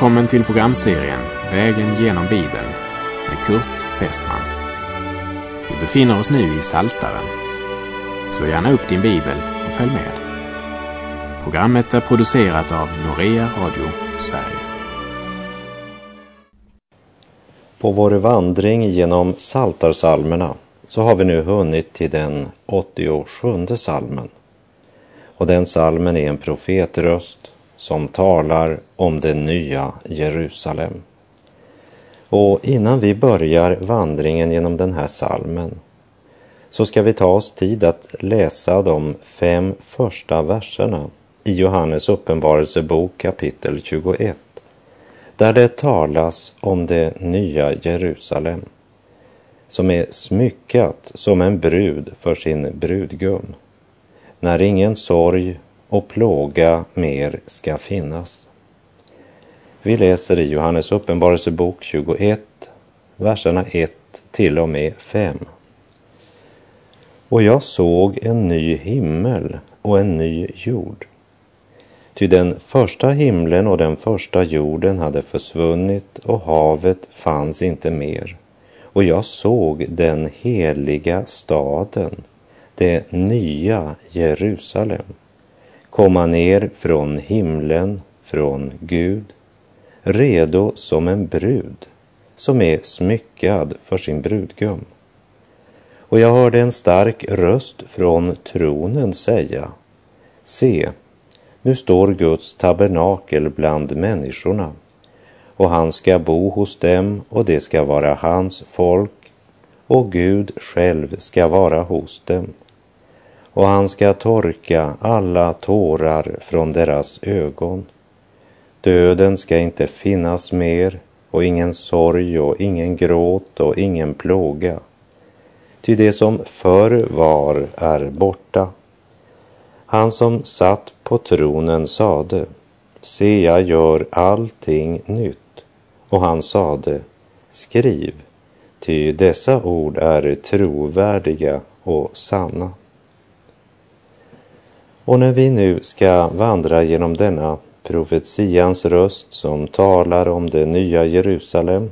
Välkommen till programserien Vägen genom Bibeln med Kurt Westman. Vi befinner oss nu i Saltaren. Slå gärna upp din bibel och följ med. Programmet är producerat av Norea Radio Sverige. På vår vandring genom Saltarsalmerna så har vi nu hunnit till den 87 salmen. Och den salmen är en profetröst som talar om det nya Jerusalem. Och innan vi börjar vandringen genom den här salmen så ska vi ta oss tid att läsa de fem första verserna i Johannes uppenbarelsebok kapitel 21 där det talas om det nya Jerusalem som är smyckat som en brud för sin brudgum när ingen sorg och plåga mer ska finnas. Vi läser i Johannes uppenbarelsebok 21, verserna 1 till och med 5. Och jag såg en ny himmel och en ny jord. Ty den första himlen och den första jorden hade försvunnit och havet fanns inte mer. Och jag såg den heliga staden, det nya Jerusalem, komma ner från himlen, från Gud, redo som en brud som är smyckad för sin brudgum. Och jag hörde en stark röst från tronen säga, se, nu står Guds tabernakel bland människorna och han ska bo hos dem och det ska vara hans folk och Gud själv ska vara hos dem och han ska torka alla tårar från deras ögon. Döden ska inte finnas mer och ingen sorg och ingen gråt och ingen plåga. Ty det som förr var är borta. Han som satt på tronen sade, se jag gör allting nytt. Och han sade, skriv, ty dessa ord är trovärdiga och sanna. Och när vi nu ska vandra genom denna profetians röst som talar om det nya Jerusalem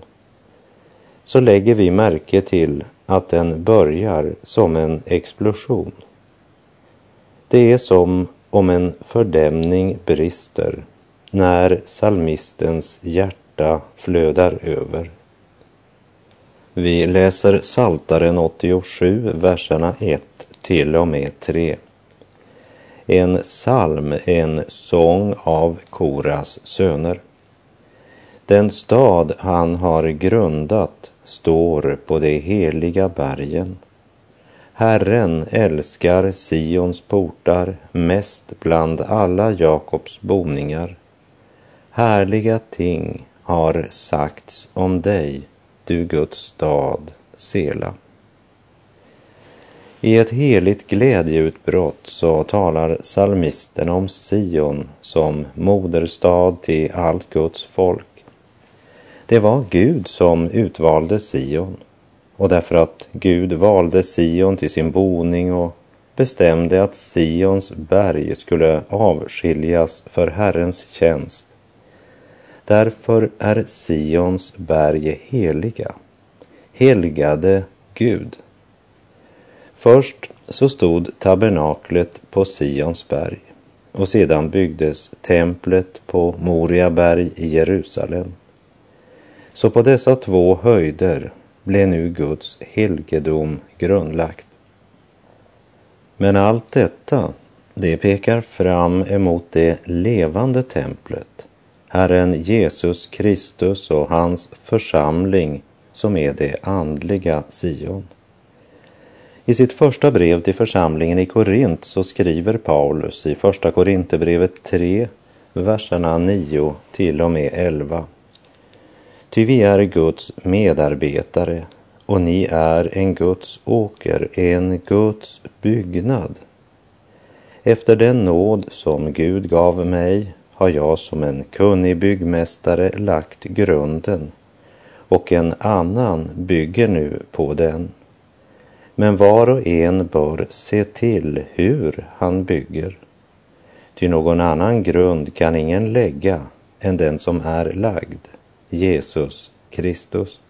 så lägger vi märke till att den börjar som en explosion. Det är som om en fördämning brister när salmistens hjärta flödar över. Vi läser Saltaren 87, verserna 1 till och med 3 en psalm, en sång av Koras söner. Den stad han har grundat står på de heliga bergen. Herren älskar Sions portar mest bland alla Jakobs boningar. Härliga ting har sagts om dig, du Guds stad, Sela. I ett heligt glädjeutbrott så talar psalmisten om Sion som moderstad till allt Guds folk. Det var Gud som utvalde Sion och därför att Gud valde Sion till sin boning och bestämde att Sions berg skulle avskiljas för Herrens tjänst. Därför är Sions berg heliga, helgade Gud. Först så stod tabernaklet på Sions berg och sedan byggdes templet på Moria berg i Jerusalem. Så på dessa två höjder blev nu Guds helgedom grundlagt. Men allt detta, det pekar fram emot det levande templet, Herren Jesus Kristus och hans församling som är det andliga Sion. I sitt första brev till församlingen i Korint så skriver Paulus i Första Korinthierbrevet 3, verserna 9 till och med 11. Ty vi är Guds medarbetare och ni är en Guds åker, en Guds byggnad. Efter den nåd som Gud gav mig har jag som en kunnig byggmästare lagt grunden och en annan bygger nu på den. Men var och en bör se till hur han bygger. Ty någon annan grund kan ingen lägga än den som är lagd, Jesus Kristus.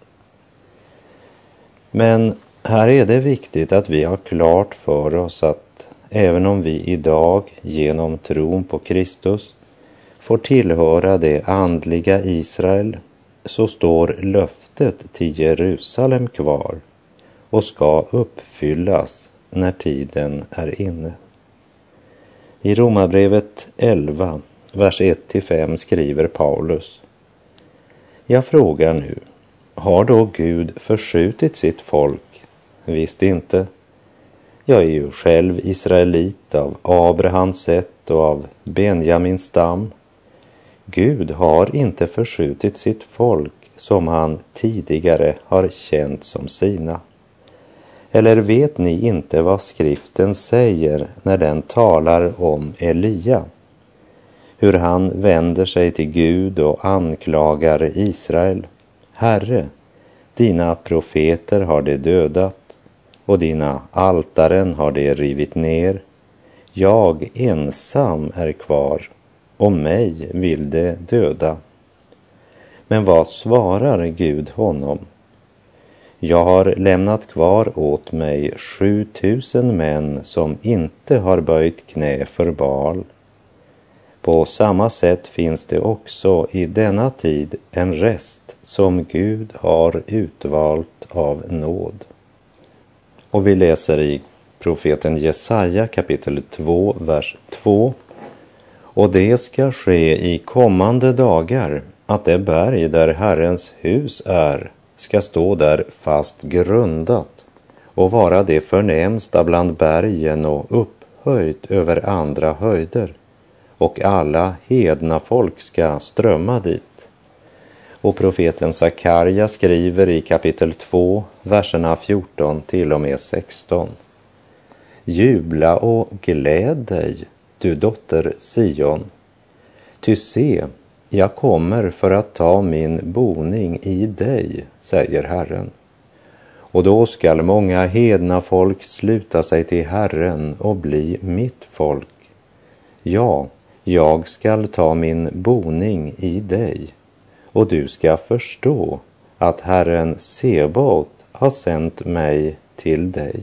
Men här är det viktigt att vi har klart för oss att även om vi idag genom tron på Kristus får tillhöra det andliga Israel så står löftet till Jerusalem kvar och ska uppfyllas när tiden är inne. I Romarbrevet 11, vers 1-5 skriver Paulus. Jag frågar nu, har då Gud förskjutit sitt folk? Visst inte. Jag är ju själv israelit av Abrahams sätt och av Benjamins stam. Gud har inte förskjutit sitt folk som han tidigare har känt som sina. Eller vet ni inte vad skriften säger när den talar om Elia? Hur han vänder sig till Gud och anklagar Israel. Herre, dina profeter har de dödat och dina altaren har de rivit ner. Jag ensam är kvar och mig vill de döda. Men vad svarar Gud honom? Jag har lämnat kvar åt mig sju tusen män som inte har böjt knä för Baal. På samma sätt finns det också i denna tid en rest som Gud har utvalt av nåd. Och vi läser i profeten Jesaja kapitel 2, vers 2. Och det ska ske i kommande dagar att det berg där Herrens hus är ska stå där fast grundat och vara det förnämsta bland bergen och upphöjt över andra höjder och alla hedna folk ska strömma dit. Och profeten Sakarja skriver i kapitel 2, verserna 14 till och med 16. Jubla och gläd dig, du dotter Sion. Ty se, jag kommer för att ta min boning i dig, säger Herren. Och då skall många hedna folk sluta sig till Herren och bli mitt folk. Ja, jag skall ta min boning i dig och du ska förstå att Herren Sebaot har sänt mig till dig.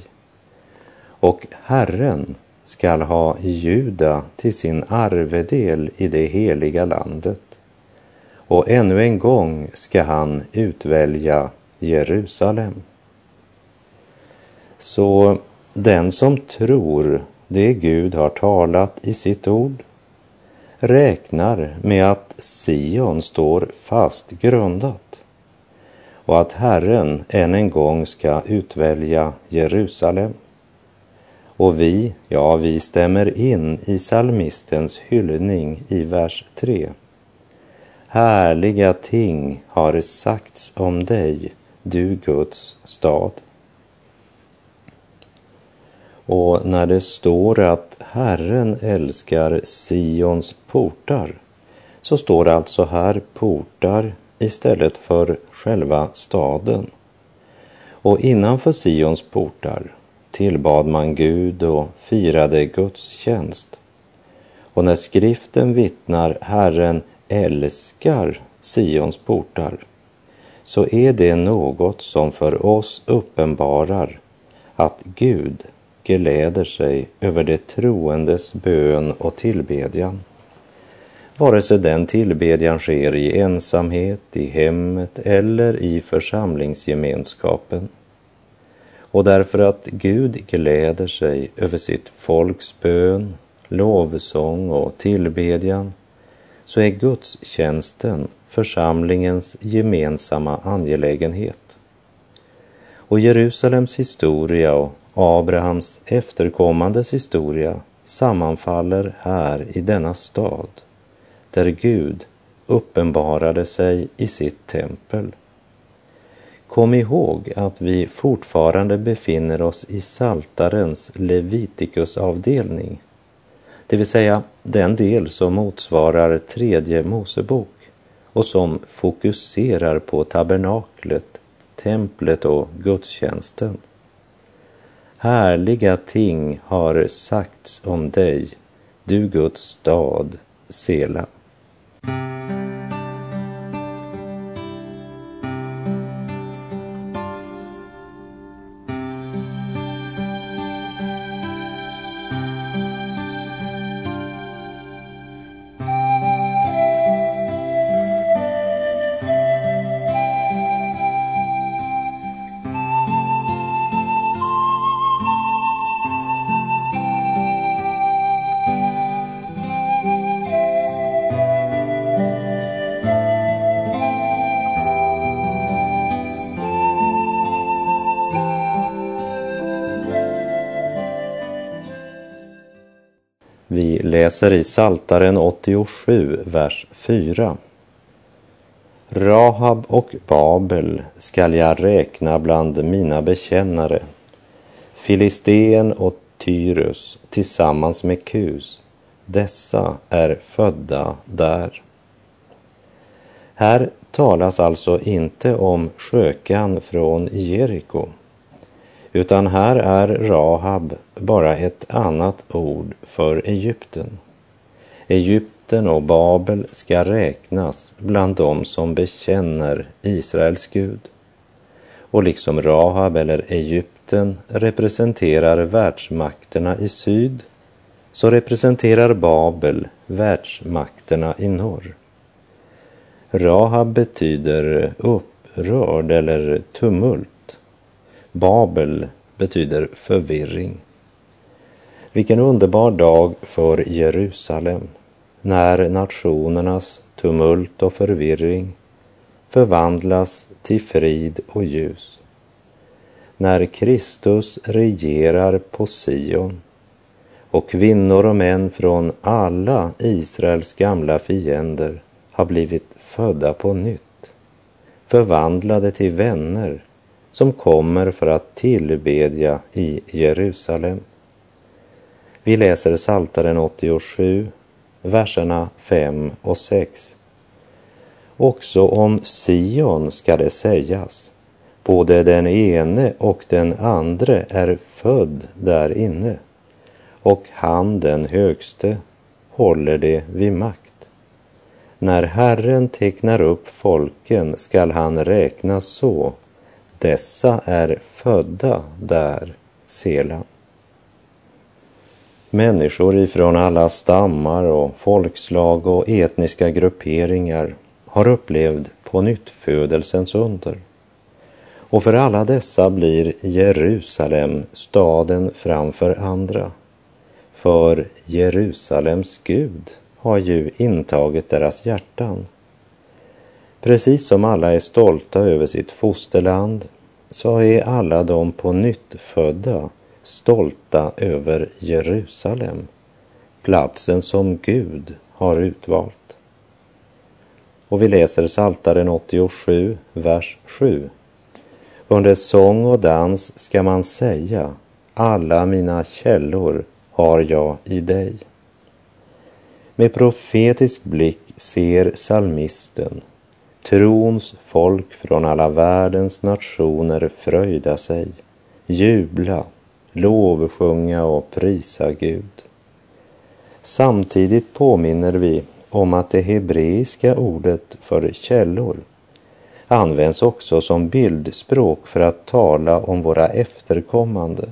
Och Herren skall ha Juda till sin arvedel i det heliga landet och ännu en gång ska han utvälja Jerusalem. Så den som tror det Gud har talat i sitt ord räknar med att Sion står fast grundat och att Herren än en gång ska utvälja Jerusalem. Och vi, ja, vi stämmer in i salmistens hyllning i vers 3. Härliga ting har sagts om dig, du Guds stad. Och när det står att Herren älskar Sions portar så står det alltså här portar istället för själva staden. Och innanför Sions portar tillbad man Gud och firade gudstjänst. Och när skriften vittnar Herren älskar Sions portar så är det något som för oss uppenbarar att Gud gläder sig över det troendes bön och tillbedjan. Vare sig den tillbedjan sker i ensamhet, i hemmet eller i församlingsgemenskapen. Och därför att Gud gläder sig över sitt folks bön, lovsång och tillbedjan så är gudstjänsten församlingens gemensamma angelägenhet. Och Jerusalems historia och Abrahams efterkommandes historia sammanfaller här i denna stad, där Gud uppenbarade sig i sitt tempel. Kom ihåg att vi fortfarande befinner oss i Saltarens Levitikusavdelning det vill säga den del som motsvarar tredje Mosebok och som fokuserar på tabernaklet, templet och gudstjänsten. Härliga ting har sagts om dig, du Guds stad, Sela. Läser i Saltaren 87, vers 4. Rahab och Babel skall jag räkna bland mina bekännare. Filisteen och Tyrus tillsammans med Kus, dessa är födda där. Här talas alltså inte om skökan från Jeriko, utan här är Rahab bara ett annat ord för Egypten. Egypten och Babel ska räknas bland dem som bekänner Israels Gud. Och liksom Rahab eller Egypten representerar världsmakterna i syd så representerar Babel världsmakterna i norr. Rahab betyder upprörd eller tumult. Babel betyder förvirring. Vilken underbar dag för Jerusalem när nationernas tumult och förvirring förvandlas till frid och ljus. När Kristus regerar på Sion och kvinnor och män från alla Israels gamla fiender har blivit födda på nytt, förvandlade till vänner som kommer för att tillbedja i Jerusalem. Vi läser Saltaren 87, verserna 5 och 6. Också om Sion ska det sägas, både den ene och den andre är född där inne, och han den högste håller det vid makt. När Herren tecknar upp folken skall han räkna så, dessa är födda där, Sela. Människor ifrån alla stammar och folkslag och etniska grupperingar har upplevt på nyttfödelsens under. Och för alla dessa blir Jerusalem staden framför andra. För Jerusalems Gud har ju intagit deras hjärtan. Precis som alla är stolta över sitt fosterland så är alla de på nytt födda stolta över Jerusalem, platsen som Gud har utvalt. Och vi läser Saltaren 87, vers 7. Under sång och dans ska man säga, alla mina källor har jag i dig. Med profetisk blick ser salmisten trons folk från alla världens nationer fröjda sig, jubla, lovsjunga och prisa Gud. Samtidigt påminner vi om att det hebreiska ordet för källor används också som bildspråk för att tala om våra efterkommande.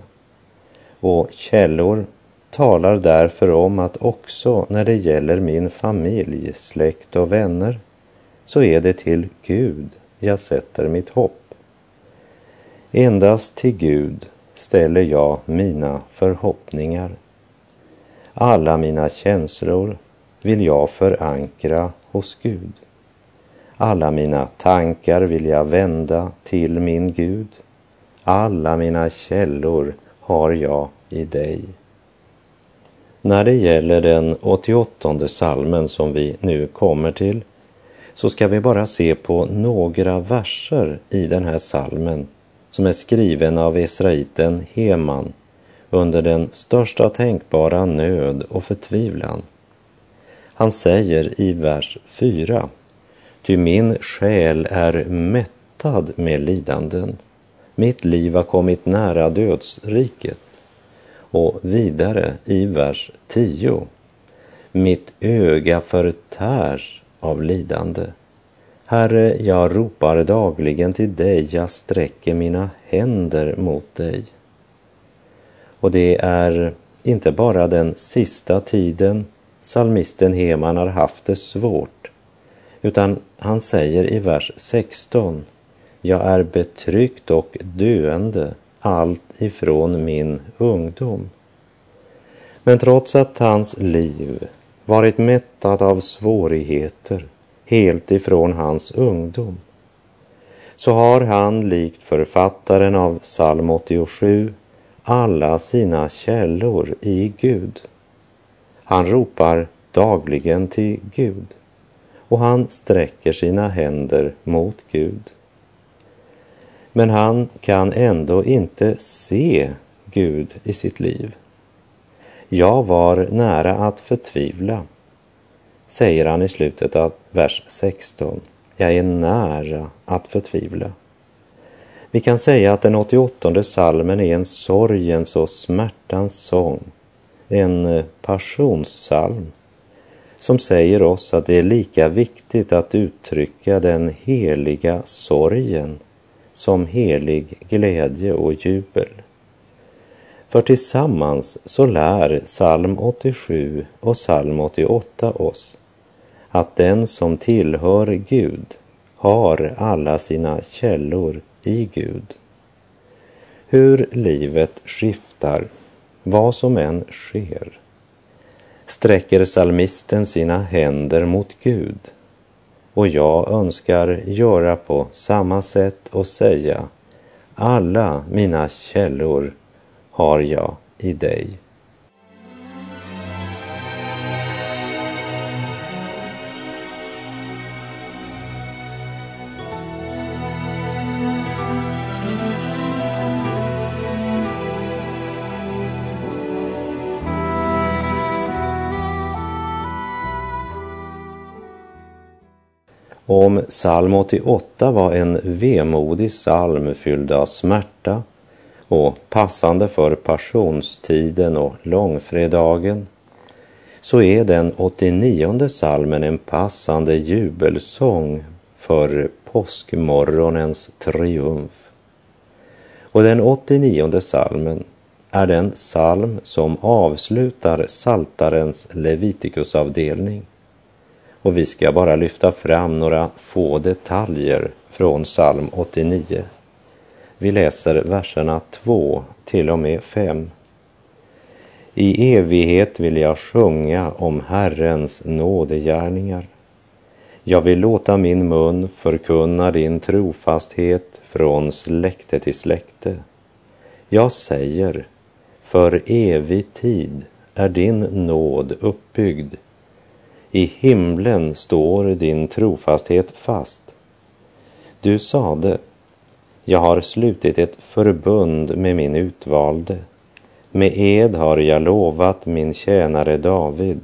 Och källor talar därför om att också när det gäller min familj, släkt och vänner så är det till Gud jag sätter mitt hopp. Endast till Gud ställer jag mina förhoppningar. Alla mina känslor vill jag förankra hos Gud. Alla mina tankar vill jag vända till min Gud. Alla mina källor har jag i dig. När det gäller den 88 salmen som vi nu kommer till så ska vi bara se på några verser i den här salmen som är skriven av Esraiten Heman under den största tänkbara nöd och förtvivlan. Han säger i vers 4 Ty min själ är mättad med lidanden. Mitt liv har kommit nära dödsriket. Och vidare i vers 10. Mitt öga förtärs av lidande. Herre, jag ropar dagligen till dig, jag sträcker mina händer mot dig. Och det är inte bara den sista tiden salmisten Heman har haft det svårt, utan han säger i vers 16, jag är betryckt och döende allt ifrån min ungdom. Men trots att hans liv varit mättat av svårigheter helt ifrån hans ungdom, så har han likt författaren av psalm 87 alla sina källor i Gud. Han ropar dagligen till Gud och han sträcker sina händer mot Gud. Men han kan ändå inte se Gud i sitt liv. Jag var nära att förtvivla, säger han i slutet av vers 16. Jag är nära att förtvivla. Vi kan säga att den 88 salmen är en sorgens och smärtans sång, en eh, passionssalm som säger oss att det är lika viktigt att uttrycka den heliga sorgen som helig glädje och jubel. För tillsammans så lär psalm 87 och psalm 88 oss att den som tillhör Gud har alla sina källor i Gud. Hur livet skiftar, vad som än sker, sträcker salmisten sina händer mot Gud och jag önskar göra på samma sätt och säga alla mina källor har jag i dig. Om psalm 88 var en vemodig psalm fylld av smärta och passande för passionstiden och långfredagen så är den 89 salmen en passande jubelsång för påskmorgonens triumf. Och den 89 salmen är den psalm som avslutar Saltarens Levitikusavdelning. Och vi ska bara lyfta fram några få detaljer från psalm 89. Vi läser verserna 2 till och med 5. I evighet vill jag sjunga om Herrens nådegärningar. Jag vill låta min mun förkunna din trofasthet från släkte till släkte. Jag säger, för evig tid är din nåd uppbyggd. I himlen står din trofasthet fast. Du sade, jag har slutit ett förbund med min utvalde. Med ed har jag lovat min tjänare David.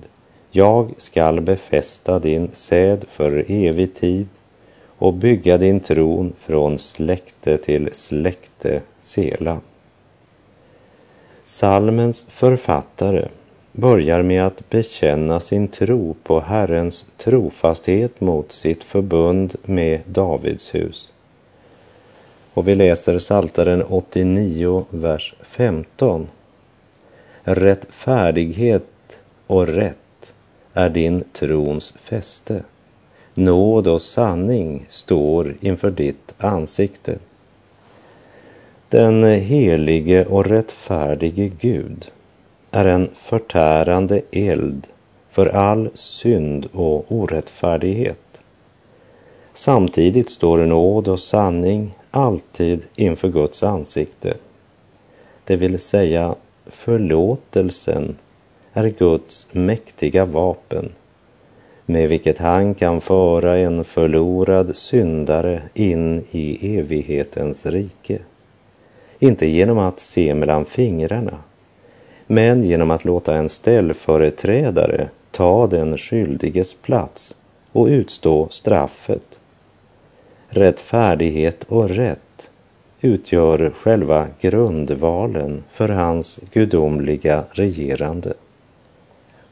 Jag skall befästa din säd för evig tid och bygga din tron från släkte till släkte, Sela. Salmens författare börjar med att bekänna sin tro på Herrens trofasthet mot sitt förbund med Davids hus. Och vi läser Saltaren 89, vers 15. Rättfärdighet och rätt är din trons fäste. Nåd och sanning står inför ditt ansikte. Den helige och rättfärdige Gud är en förtärande eld för all synd och orättfärdighet. Samtidigt står nåd och sanning alltid inför Guds ansikte. Det vill säga förlåtelsen är Guds mäktiga vapen med vilket han kan föra en förlorad syndare in i evighetens rike. Inte genom att se mellan fingrarna, men genom att låta en ställföreträdare ta den skyldiges plats och utstå straffet rättfärdighet och rätt utgör själva grundvalen för hans gudomliga regerande.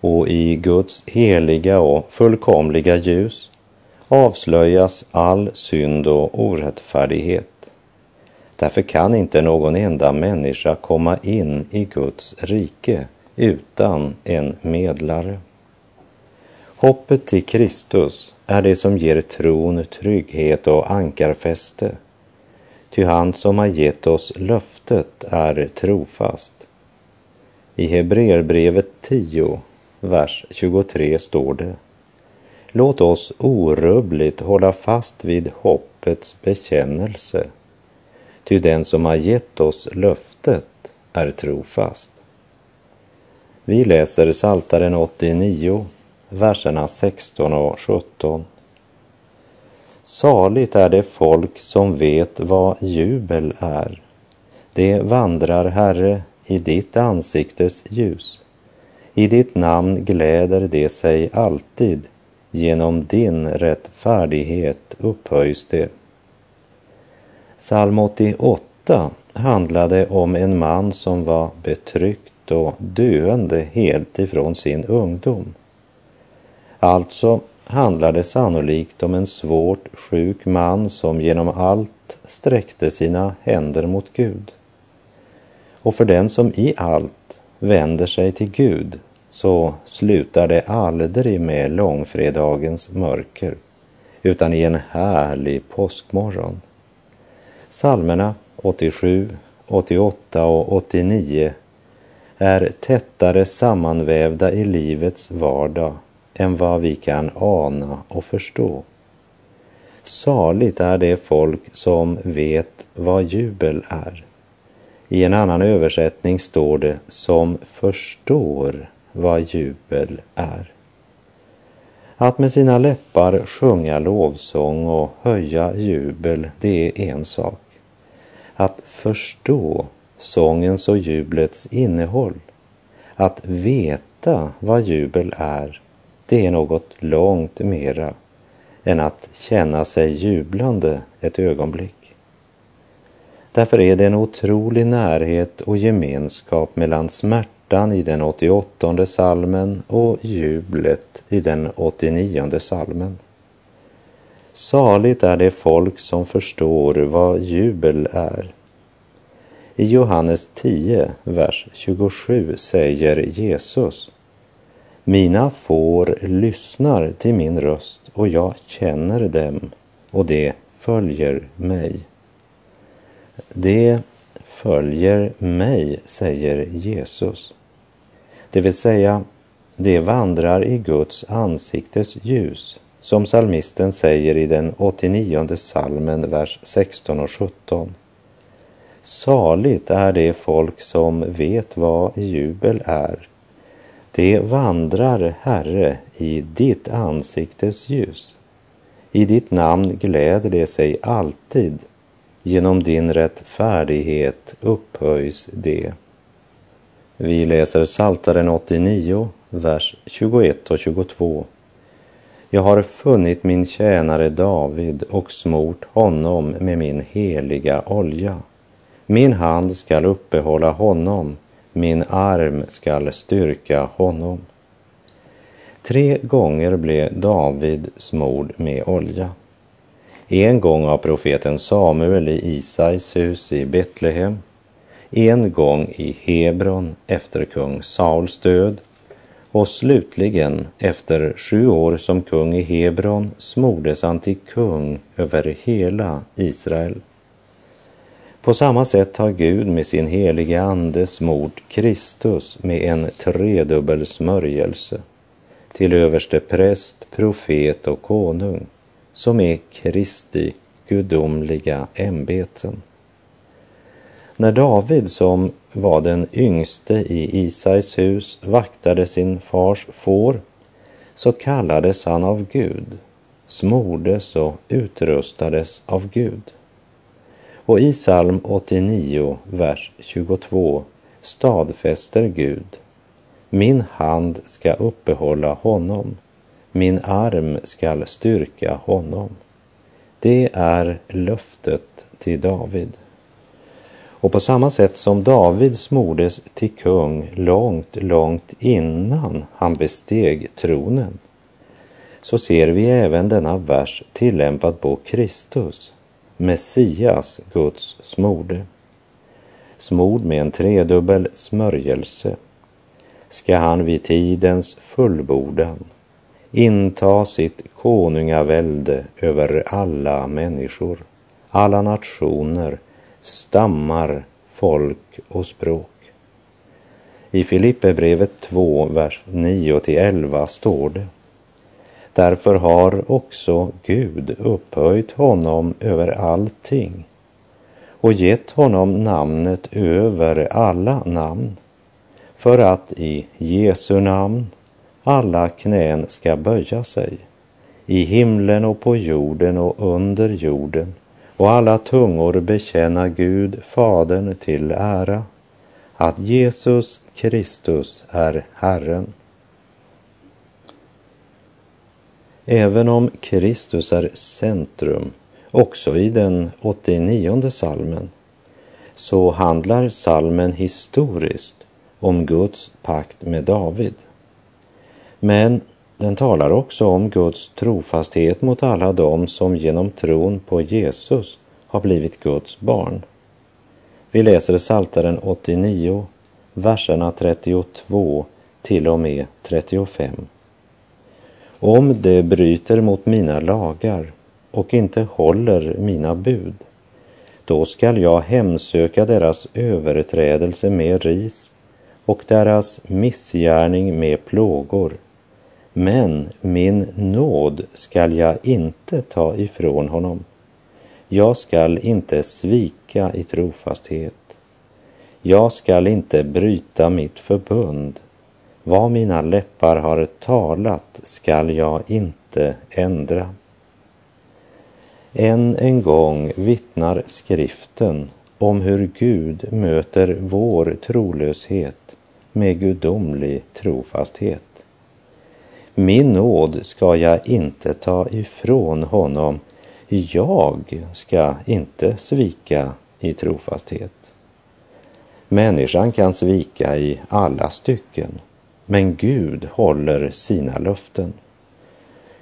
Och i Guds heliga och fullkomliga ljus avslöjas all synd och orättfärdighet. Därför kan inte någon enda människa komma in i Guds rike utan en medlare. Hoppet till Kristus är det som ger tron trygghet och ankarfäste. Ty han som har gett oss löftet är trofast. I Hebreerbrevet 10, vers 23 står det Låt oss orubbligt hålla fast vid hoppets bekännelse. Ty den som har gett oss löftet är trofast. Vi läser Saltaren 89, verserna 16 och 17. Saligt är det folk som vet vad jubel är. Det vandrar, Herre, i ditt ansiktes ljus. I ditt namn gläder det sig alltid, genom din rättfärdighet upphöjs det. Psalm 88 handlade om en man som var betryckt och döende helt ifrån sin ungdom. Alltså handlar det sannolikt om en svårt sjuk man som genom allt sträckte sina händer mot Gud. Och för den som i allt vänder sig till Gud så slutar det aldrig med långfredagens mörker utan i en härlig påskmorgon. Psalmerna 87, 88 och 89 är tättare sammanvävda i livets vardag än vad vi kan ana och förstå. Saligt är det folk som vet vad jubel är. I en annan översättning står det som förstår vad jubel är. Att med sina läppar sjunga lovsång och höja jubel, det är en sak. Att förstå sångens och jublets innehåll, att veta vad jubel är, det är något långt mera än att känna sig jublande ett ögonblick. Därför är det en otrolig närhet och gemenskap mellan smärta smärtan i den 88 salmen och jublet i den 89 salmen. Saligt är det folk som förstår vad jubel är. I Johannes 10, vers 27 säger Jesus Mina får lyssnar till min röst och jag känner dem och det följer mig. Det följer mig, säger Jesus. Det vill säga, det vandrar i Guds ansiktes ljus, som salmisten säger i den 89 salmen, vers 16 och 17. Saligt är det folk som vet vad jubel är. Det vandrar, Herre, i ditt ansiktes ljus. I ditt namn gläder det sig alltid Genom din rättfärdighet upphöjs det. Vi läser Saltaren 89, vers 21 och 22. Jag har funnit min tjänare David och smort honom med min heliga olja. Min hand skall uppehålla honom, min arm skall styrka honom. Tre gånger blev David smord med olja. En gång av profeten Samuel i Isais hus i Betlehem, en gång i Hebron efter kung Sauls död och slutligen efter sju år som kung i Hebron smordes han till kung över hela Israel. På samma sätt har Gud med sin heliga ande smort Kristus med en tredubbel smörjelse till överste präst, profet och konung som är Kristi gudomliga ämbeten. När David, som var den yngste i Isais hus, vaktade sin fars får, så kallades han av Gud, smordes och utrustades av Gud. Och i psalm 89, vers 22 stadfäster Gud, min hand ska uppehålla honom min arm skall styrka honom. Det är löftet till David. Och på samma sätt som David smordes till kung långt, långt innan han besteg tronen, så ser vi även denna vers tillämpad på Kristus, Messias, Guds smorde. Smord med en tredubbel smörjelse ska han vid tidens fullbordan inta sitt konungavälde över alla människor, alla nationer, stammar, folk och språk. I Filipperbrevet 2, vers 9 till 11 står det Därför har också Gud upphöjt honom över allting och gett honom namnet över alla namn för att i Jesu namn alla knän ska böja sig, i himlen och på jorden och under jorden, och alla tungor bekänna Gud, Fadern, till ära, att Jesus Kristus är Herren. Även om Kristus är centrum också i den 89 salmen så handlar salmen historiskt om Guds pakt med David. Men den talar också om Guds trofasthet mot alla dem som genom tron på Jesus har blivit Guds barn. Vi läser Psaltaren 89, verserna 32 till och med 35. Om de bryter mot mina lagar och inte håller mina bud, då skall jag hemsöka deras överträdelse med ris och deras missgärning med plågor. Men min nåd skall jag inte ta ifrån honom. Jag skall inte svika i trofasthet. Jag skall inte bryta mitt förbund. Vad mina läppar har talat skall jag inte ändra. Än en gång vittnar skriften om hur Gud möter vår trolöshet med gudomlig trofasthet. Min nåd ska jag inte ta ifrån honom. Jag ska inte svika i trofasthet. Människan kan svika i alla stycken, men Gud håller sina löften.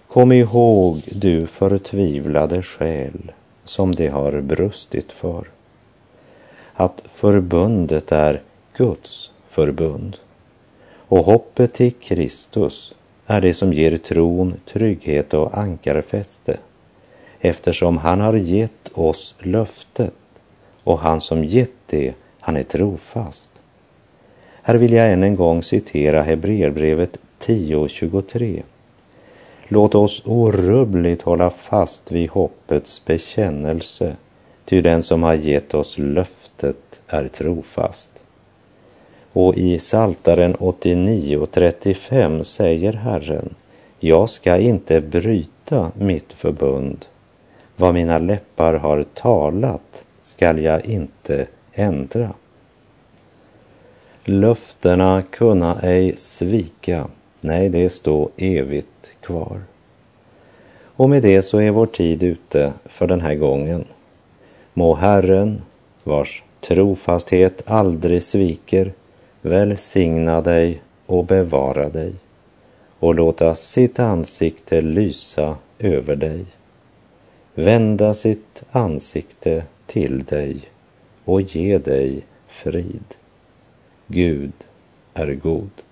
Kom ihåg, du förtvivlade själ, som det har brustit för, att förbundet är Guds förbund. Och hoppet till Kristus är det som ger tron trygghet och ankarfäste, eftersom han har gett oss löftet och han som gett det, han är trofast. Här vill jag än en gång citera Hebreerbrevet 10.23. Låt oss orubbligt hålla fast vid hoppets bekännelse, ty den som har gett oss löftet är trofast. Och i Saltaren 89.35 säger Herren, jag ska inte bryta mitt förbund. Vad mina läppar har talat skall jag inte ändra. Löftena kunna ej svika, nej, det står evigt kvar. Och med det så är vår tid ute för den här gången. Må Herren, vars trofasthet aldrig sviker, välsigna dig och bevara dig och låta sitt ansikte lysa över dig, vända sitt ansikte till dig och ge dig frid. Gud är god.